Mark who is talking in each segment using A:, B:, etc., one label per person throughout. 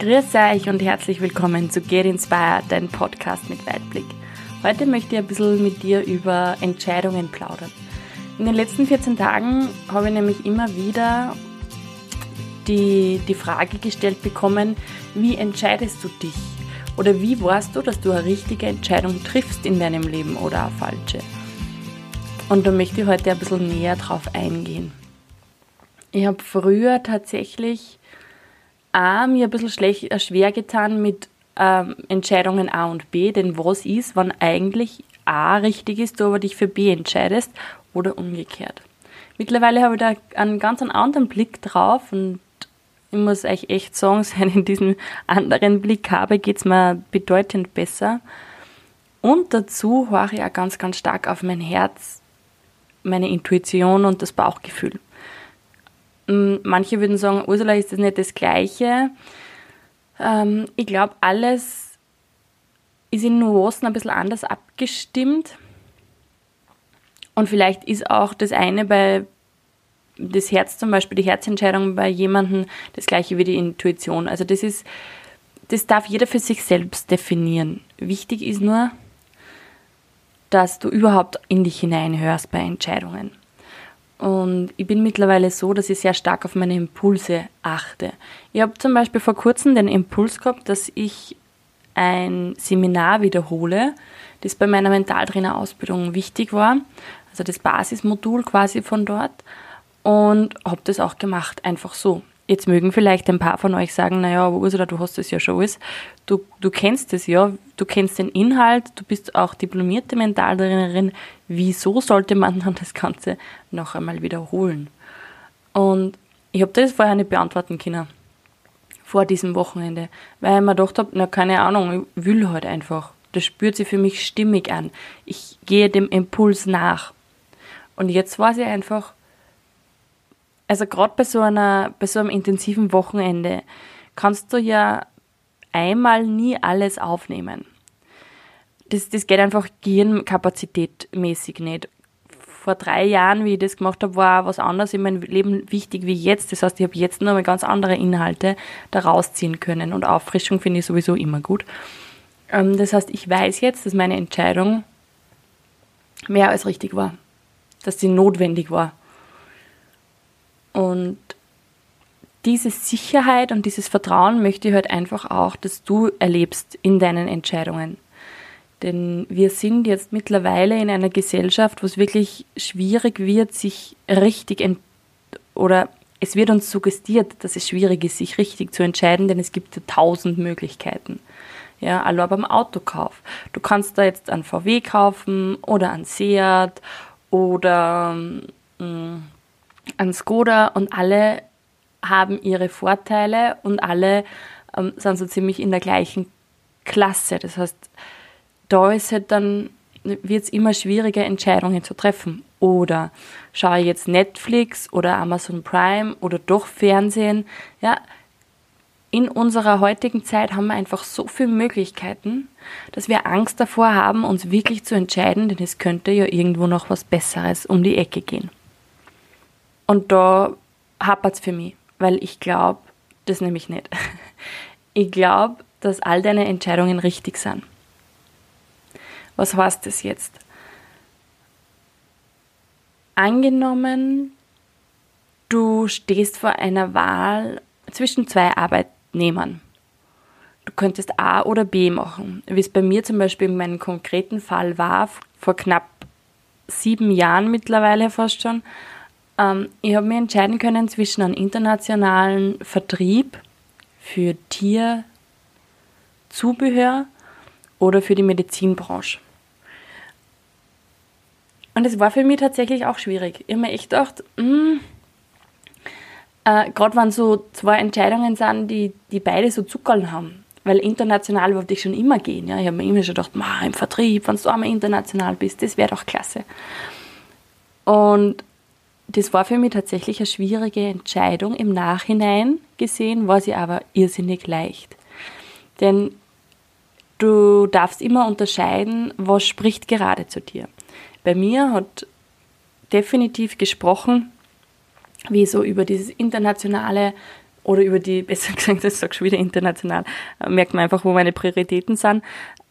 A: Grüß euch und herzlich willkommen zu Get Inspired, dein Podcast mit Weitblick. Heute möchte ich ein bisschen mit dir über Entscheidungen plaudern. In den letzten 14 Tagen habe ich nämlich immer wieder die, die Frage gestellt bekommen, wie entscheidest du dich? Oder wie weißt du, dass du eine richtige Entscheidung triffst in deinem Leben oder eine falsche? Und da möchte ich heute ein bisschen näher drauf eingehen. Ich habe früher tatsächlich auch mir ein bisschen schlecht, äh, schwer getan mit ähm, Entscheidungen A und B, denn was ist, wann eigentlich A richtig ist, du aber dich für B entscheidest oder umgekehrt. Mittlerweile habe ich da einen ganz anderen Blick drauf und ich muss euch echt sagen, seit ich diesen anderen Blick habe, geht es mir bedeutend besser. Und dazu höre ich auch ganz, ganz stark auf mein Herz, meine Intuition und das Bauchgefühl. Manche würden sagen, Ursula, ist das nicht das Gleiche? Ähm, ich glaube, alles ist in Nuancen ein bisschen anders abgestimmt. Und vielleicht ist auch das eine bei das Herz zum Beispiel, die Herzentscheidung bei jemandem das gleiche wie die Intuition. Also das ist, das darf jeder für sich selbst definieren. Wichtig ist nur, dass du überhaupt in dich hineinhörst bei Entscheidungen. Und ich bin mittlerweile so, dass ich sehr stark auf meine Impulse achte. Ich habe zum Beispiel vor kurzem den Impuls gehabt, dass ich ein Seminar wiederhole, das bei meiner Mentaltrainer-Ausbildung wichtig war, also das Basismodul quasi von dort, und habe das auch gemacht, einfach so. Jetzt mögen vielleicht ein paar von euch sagen, naja, aber Ursula, du hast das ja schon alles. Du, du kennst es ja, du kennst den Inhalt, du bist auch diplomierte Mentaltrainerin. Wieso sollte man dann das Ganze noch einmal wiederholen? Und ich habe das vorher nicht beantworten können. Vor diesem Wochenende. Weil ich mir gedacht habe, na keine Ahnung, ich will halt einfach. Das spürt sich für mich stimmig an. Ich gehe dem Impuls nach. Und jetzt weiß ich einfach, also gerade bei so bei so einem intensiven Wochenende kannst du ja einmal nie alles aufnehmen. Das, das geht einfach gehirnkapazitätmäßig nicht. Vor drei Jahren, wie ich das gemacht habe, war was anderes in meinem Leben wichtig wie jetzt. Das heißt, ich habe jetzt noch mal ganz andere Inhalte da rausziehen können. Und Auffrischung finde ich sowieso immer gut. Ähm, das heißt, ich weiß jetzt, dass meine Entscheidung mehr als richtig war. Dass sie notwendig war. Und diese Sicherheit und dieses Vertrauen möchte ich halt einfach auch, dass du erlebst in deinen Entscheidungen. Denn wir sind jetzt mittlerweile in einer Gesellschaft, wo es wirklich schwierig wird, sich richtig oder es wird uns suggestiert, dass es schwierig ist, sich richtig zu entscheiden, denn es gibt ja tausend Möglichkeiten. Ja, also beim Autokauf. Du kannst da jetzt einen VW kaufen oder einen Seat oder mh, mm, an Skoda und alle haben ihre Vorteile und alle ähm, sind so ziemlich in der gleichen Klasse. Das heißt, da ist halt dann, wird es immer schwieriger, Entscheidungen zu treffen. Oder schaue ich jetzt Netflix oder Amazon Prime oder doch Fernsehen. Ja, in unserer heutigen Zeit haben wir einfach so viele Möglichkeiten, dass wir Angst davor haben, uns wirklich zu entscheiden, denn es könnte ja irgendwo noch was Besseres um die Ecke gehen. Und da hapert es für mich, weil ich glaube, das nämlich nicht. Ich glaube, dass all deine Entscheidungen richtig sind. Was heißt das jetzt? Angenommen, du stehst vor einer Wahl zwischen zwei Arbeitnehmern. Du könntest A oder B machen. Wie es bei mir zum Beispiel in meinem konkreten Fall war, vor knapp sieben Jahren mittlerweile fast schon, ähm, ich habe mir entscheiden können zwischen einem internationalen Vertrieb für Tierzubehör oder für die Medizinbranche. Und es war für mich tatsächlich auch schwierig. Ich habe mir echt gedacht, hm, äh, gerade wenn so zwei Entscheidungen sind, die, die beide so Zuckerl haben. Weil international wollte ich schon immer gehen. Ja. Ich habe mir immer schon gedacht, im Vertrieb, wenn du einmal international bist, das wäre doch klasse. Und das war für mich tatsächlich eine schwierige Entscheidung. Im Nachhinein gesehen war sie aber irrsinnig leicht. Denn du darfst immer unterscheiden, was spricht gerade zu dir. Bei mir hat definitiv gesprochen, wie so über dieses internationale oder über die, besser gesagt, das sag ich wieder international, merkt man einfach, wo meine Prioritäten sind,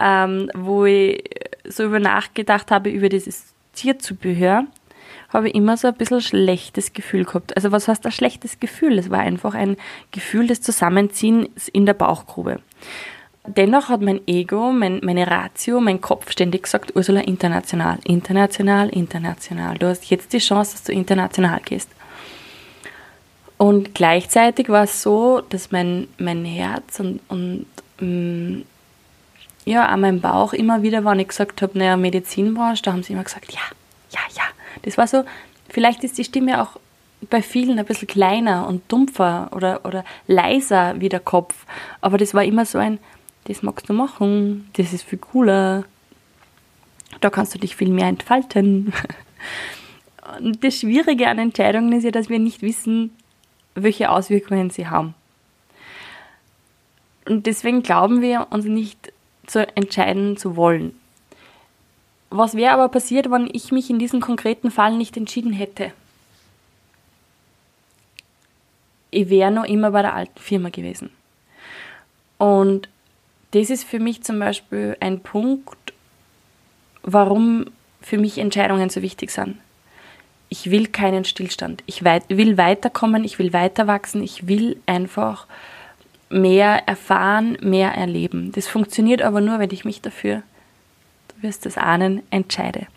A: ähm, wo ich so über nachgedacht habe, über dieses Tierzubehör, habe ich immer so ein bisschen schlechtes Gefühl gehabt. Also was heißt ein schlechtes Gefühl? Es war einfach ein Gefühl des Zusammenziehens in der Bauchgrube. Dennoch hat mein Ego, mein, meine Ratio, mein Kopf ständig gesagt, Ursula, international, international, international. Du hast jetzt die Chance, dass du international gehst. Und gleichzeitig war es so, dass mein, mein Herz und, und mm, ja, an meinem Bauch immer wieder, wenn ich gesagt habe, naja, Medizinbranche, da haben sie immer gesagt, ja. Das war so, vielleicht ist die Stimme auch bei vielen ein bisschen kleiner und dumpfer oder, oder leiser wie der Kopf. Aber das war immer so ein, das magst du machen, das ist viel cooler, da kannst du dich viel mehr entfalten. Und das Schwierige an Entscheidungen ist ja, dass wir nicht wissen, welche Auswirkungen sie haben. Und deswegen glauben wir uns nicht zu entscheiden zu wollen. Was wäre aber passiert, wenn ich mich in diesem konkreten Fall nicht entschieden hätte? Ich wäre noch immer bei der alten Firma gewesen. Und das ist für mich zum Beispiel ein Punkt, warum für mich Entscheidungen so wichtig sind. Ich will keinen Stillstand. Ich will weiterkommen, ich will weiter wachsen, ich will einfach mehr erfahren, mehr erleben. Das funktioniert aber nur, wenn ich mich dafür, wirst es ahnen, entscheide.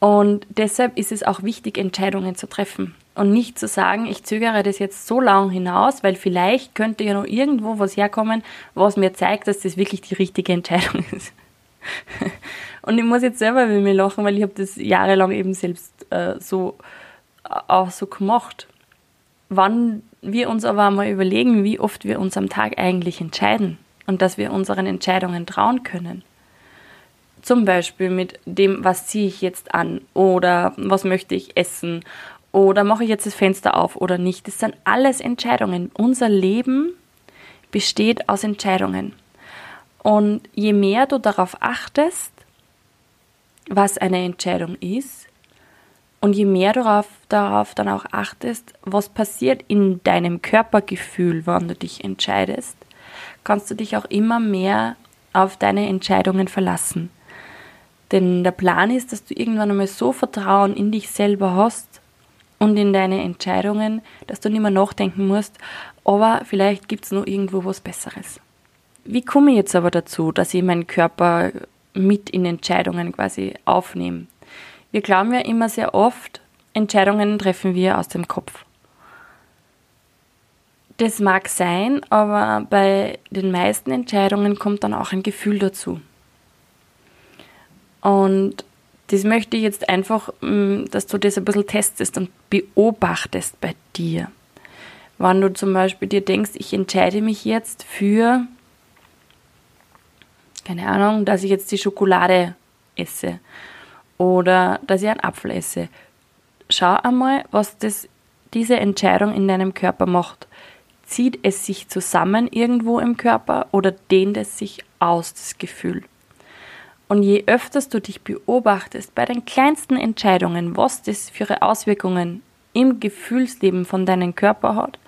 A: Und deshalb ist es auch wichtig, Entscheidungen zu treffen und nicht zu sagen, ich zögere das jetzt so lang hinaus, weil vielleicht könnte ja noch irgendwo was herkommen, was mir zeigt, dass das wirklich die richtige Entscheidung ist. und ich muss jetzt selber mit mir lachen, weil ich habe das jahrelang eben selbst äh, so auch so gemacht. Wann wir uns aber einmal überlegen, wie oft wir uns am Tag eigentlich entscheiden und dass wir unseren Entscheidungen trauen können. Zum Beispiel mit dem, was ziehe ich jetzt an oder was möchte ich essen oder mache ich jetzt das Fenster auf oder nicht. Das sind alles Entscheidungen. Unser Leben besteht aus Entscheidungen. Und je mehr du darauf achtest, was eine Entscheidung ist, und je mehr du darauf, darauf dann auch achtest, was passiert in deinem Körpergefühl, wann du dich entscheidest, kannst du dich auch immer mehr auf deine Entscheidungen verlassen. Denn der Plan ist, dass du irgendwann einmal so Vertrauen in dich selber hast und in deine Entscheidungen, dass du nicht mehr nachdenken musst, aber vielleicht gibt es noch irgendwo was Besseres. Wie komme ich jetzt aber dazu, dass ich meinen Körper mit in Entscheidungen quasi aufnehme? Wir glauben ja immer sehr oft, Entscheidungen treffen wir aus dem Kopf. Das mag sein, aber bei den meisten Entscheidungen kommt dann auch ein Gefühl dazu. Und das möchte ich jetzt einfach, mm, dass du das ein bisschen testest und beobachtest bei dir. Wenn du zum Beispiel dir denkst, ich entscheide mich jetzt für, keine Ahnung, dass ich jetzt die Schokolade esse oder dass ich einen Apfel esse. Schau einmal, was das, diese Entscheidung in deinem Körper macht. Zieht es sich zusammen irgendwo im Körper oder dehnt es sich aus, das Gefühl? Und je öfters du dich beobachtest bei den kleinsten Entscheidungen, was das für Auswirkungen im Gefühlsleben von deinem Körper hat,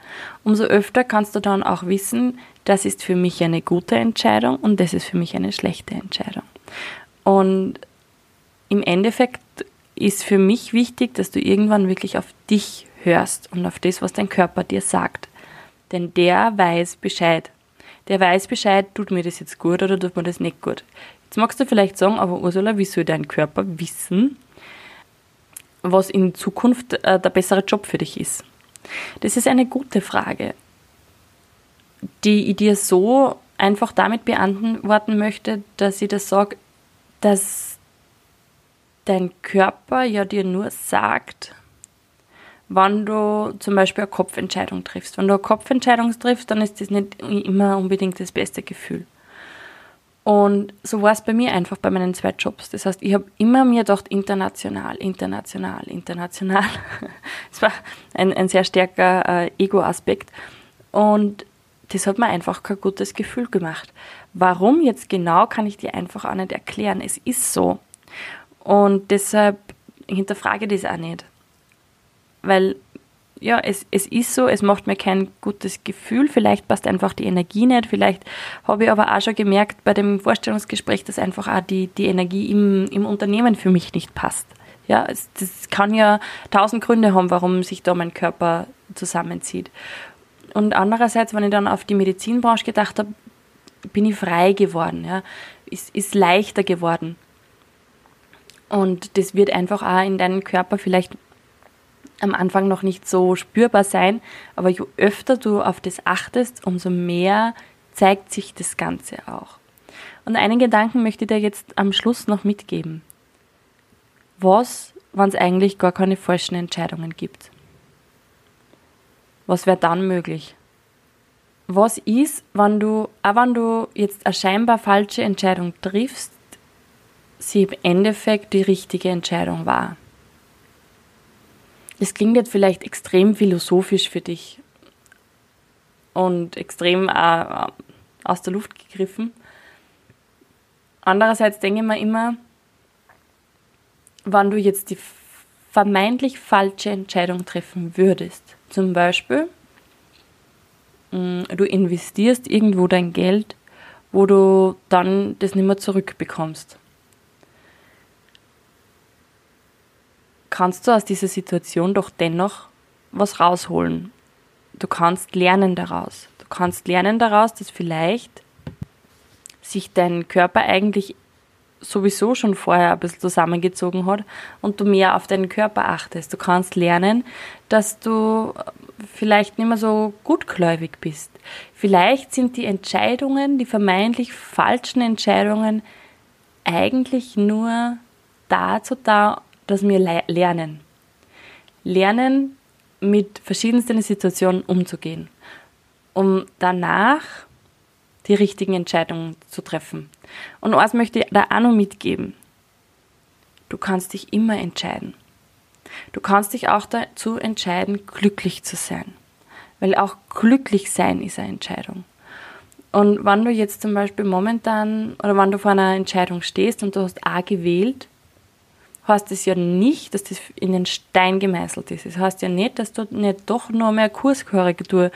A: umso öfter kannst du dann auch wissen, das ist für mich eine gute Entscheidung und das ist für mich eine schlechte Entscheidung. Und im Endeffekt ist für mich wichtig, dass du irgendwann wirklich auf dich hörst und auf das, was dein Körper dir sagt. Denn der weiß Bescheid. Der weiß Bescheid, tut mir das jetzt gut oder tut mir das nicht gut. Jetzt magst du vielleicht sagen, aber Ursula, wie soll dein Körper wissen, was in Zukunft äh, der bessere Job für dich ist? Das ist eine gute Frage, die ich dir so einfach damit beantworten möchte, dass ich das sage, dass dein Körper ja dir nur sagt, wann du zum Beispiel eine Kopfentscheidung triffst. Wenn du eine Kopfentscheidung triffst, dann ist das nicht immer unbedingt das beste Gefühl. Und so war es bei mir einfach bei meinen zwei Jobs. Das heißt, ich habe immer mir gedacht, international, international, international. Es war ein, ein sehr starker äh, Ego-Aspekt. Und das hat mir einfach kein gutes Gefühl gemacht. Warum jetzt genau, kann ich dir einfach auch nicht erklären. Es ist so. Und deshalb hinterfrage ich das auch nicht. Weil ja, es, es ist so, es macht mir kein gutes Gefühl, vielleicht passt einfach die Energie nicht, vielleicht habe ich aber auch schon gemerkt bei dem Vorstellungsgespräch, dass einfach auch die, die Energie im, im Unternehmen für mich nicht passt. Ja, es, das kann ja tausend Gründe haben, warum sich da mein Körper zusammenzieht. Und andererseits, wenn ich dann auf die Medizinbranche gedacht habe, bin ich frei geworden, ja, ist, ist leichter geworden. Und das wird einfach auch in deinem Körper vielleicht am Anfang noch nicht so spürbar sein, aber je öfter du auf das achtest, umso mehr zeigt sich das Ganze auch. Und einen Gedanken möchte ich dir jetzt am Schluss noch mitgeben. Was, wenn es eigentlich gar keine falschen Entscheidungen gibt? Was wäre dann möglich? Was ist, wenn du, auch wenn du jetzt eine scheinbar falsche Entscheidung triffst, sie im Endeffekt die richtige Entscheidung war? Das klingt jetzt vielleicht extrem philosophisch für dich und extrem äh, aus der Luft gegriffen. Andererseits denke ich mir immer, wann du jetzt die vermeintlich falsche Entscheidung treffen würdest, zum Beispiel, mm, du investierst irgendwo dein Geld, wo du dann das nicht mehr zurückbekommst. Kannst du aus dieser Situation doch dennoch was rausholen. Du kannst lernen daraus. Du kannst lernen daraus, dass vielleicht sich dein Körper eigentlich sowieso schon vorher ein bisschen zusammengezogen hat und du mehr auf deinen Körper achtest. Du kannst lernen, dass du vielleicht nicht mehr so gutgläubig bist. Vielleicht sind die Entscheidungen, die vermeintlich falschen Entscheidungen, eigentlich nur dazu da, dass wir lernen. Lernen, mit verschiedensten Situationen umzugehen, um danach die richtigen Entscheidungen zu treffen. Und eins möchte ich da auch noch mitgeben. Du kannst dich immer entscheiden. Du kannst dich auch dazu entscheiden, glücklich zu sein. Weil auch glücklich sein ist eine Entscheidung. Und wenn du jetzt zum Beispiel momentan oder wenn du vor einer Entscheidung stehst und du hast A gewählt, heißt es ja nicht, dass das in den Stein gemeißelt ist. Es das heißt ja nicht, dass du nicht doch noch mehr Kurskorrektur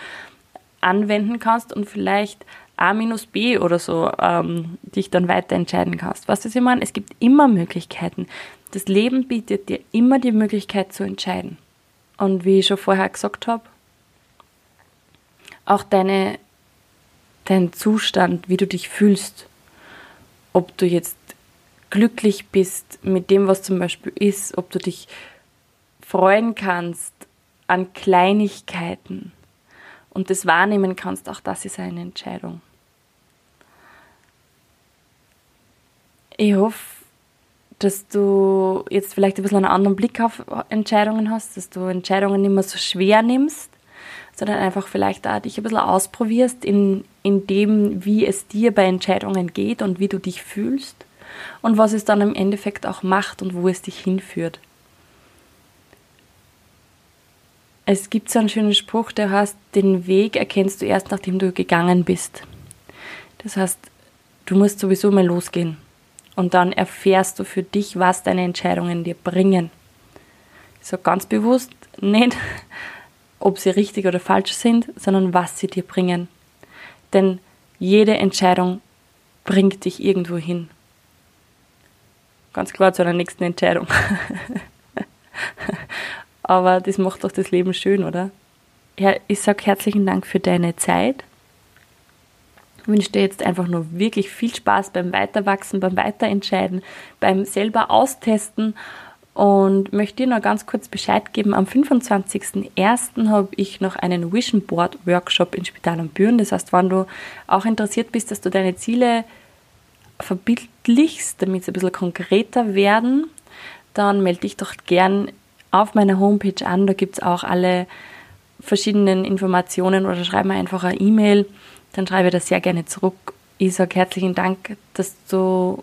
A: anwenden kannst und vielleicht A minus B oder so ähm, dich dann weiter entscheiden kannst. Was ist ich meine? Es gibt immer Möglichkeiten. Das Leben bietet dir immer die Möglichkeit zu entscheiden. Und wie ich schon vorher gesagt habe, auch deine, dein Zustand, wie du dich fühlst, ob du jetzt glücklich bist mit dem, was zum Beispiel ist, ob du dich freuen kannst an Kleinigkeiten und das wahrnehmen kannst, auch das ist eine Entscheidung. Ich hoffe, dass du jetzt vielleicht ein bisschen einen anderen Blick auf Entscheidungen hast, dass du Entscheidungen nicht mehr so schwer nimmst, sondern einfach vielleicht auch dich ein bisschen ausprobierst in, in dem, wie es dir bei Entscheidungen geht und wie du dich fühlst und was es dann im Endeffekt auch macht und wo es dich hinführt. Es gibt so einen schönen Spruch, der heißt, den Weg erkennst du erst, nachdem du gegangen bist. Das heißt, du musst sowieso mal losgehen. Und dann erfährst du für dich, was deine Entscheidungen dir bringen. So ganz bewusst nicht, ob sie richtig oder falsch sind, sondern was sie dir bringen. Denn jede Entscheidung bringt dich irgendwo hin ganz klar zu einer nächsten Entscheidung. Aber das macht doch das Leben schön, oder? Ja, ich sage herzlichen Dank für deine Zeit. Ich wünsche dir jetzt einfach nur wirklich viel Spaß beim Weiterwachsen, beim Weiterentscheiden, beim selber austesten und möchte dir noch ganz kurz Bescheid geben. Am 25.01. habe ich noch einen Vision Board Workshop in Spital und Büren. Das heißt, wenn du auch interessiert bist, dass du deine Ziele verbildlichst, damit sie ein bisschen konkreter werden, dann melde dich doch gern auf meiner Homepage an. Da gibt es auch alle verschiedenen Informationen oder schreib mir einfach eine E-Mail. Dann schreibe ich das sehr gerne zurück. Ich sage herzlichen Dank, dass du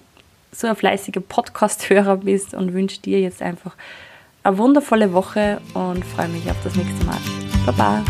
A: so ein fleißiger Podcast-Hörer bist und wünsche dir jetzt einfach eine wundervolle Woche und freue mich auf das nächste Mal. Baba!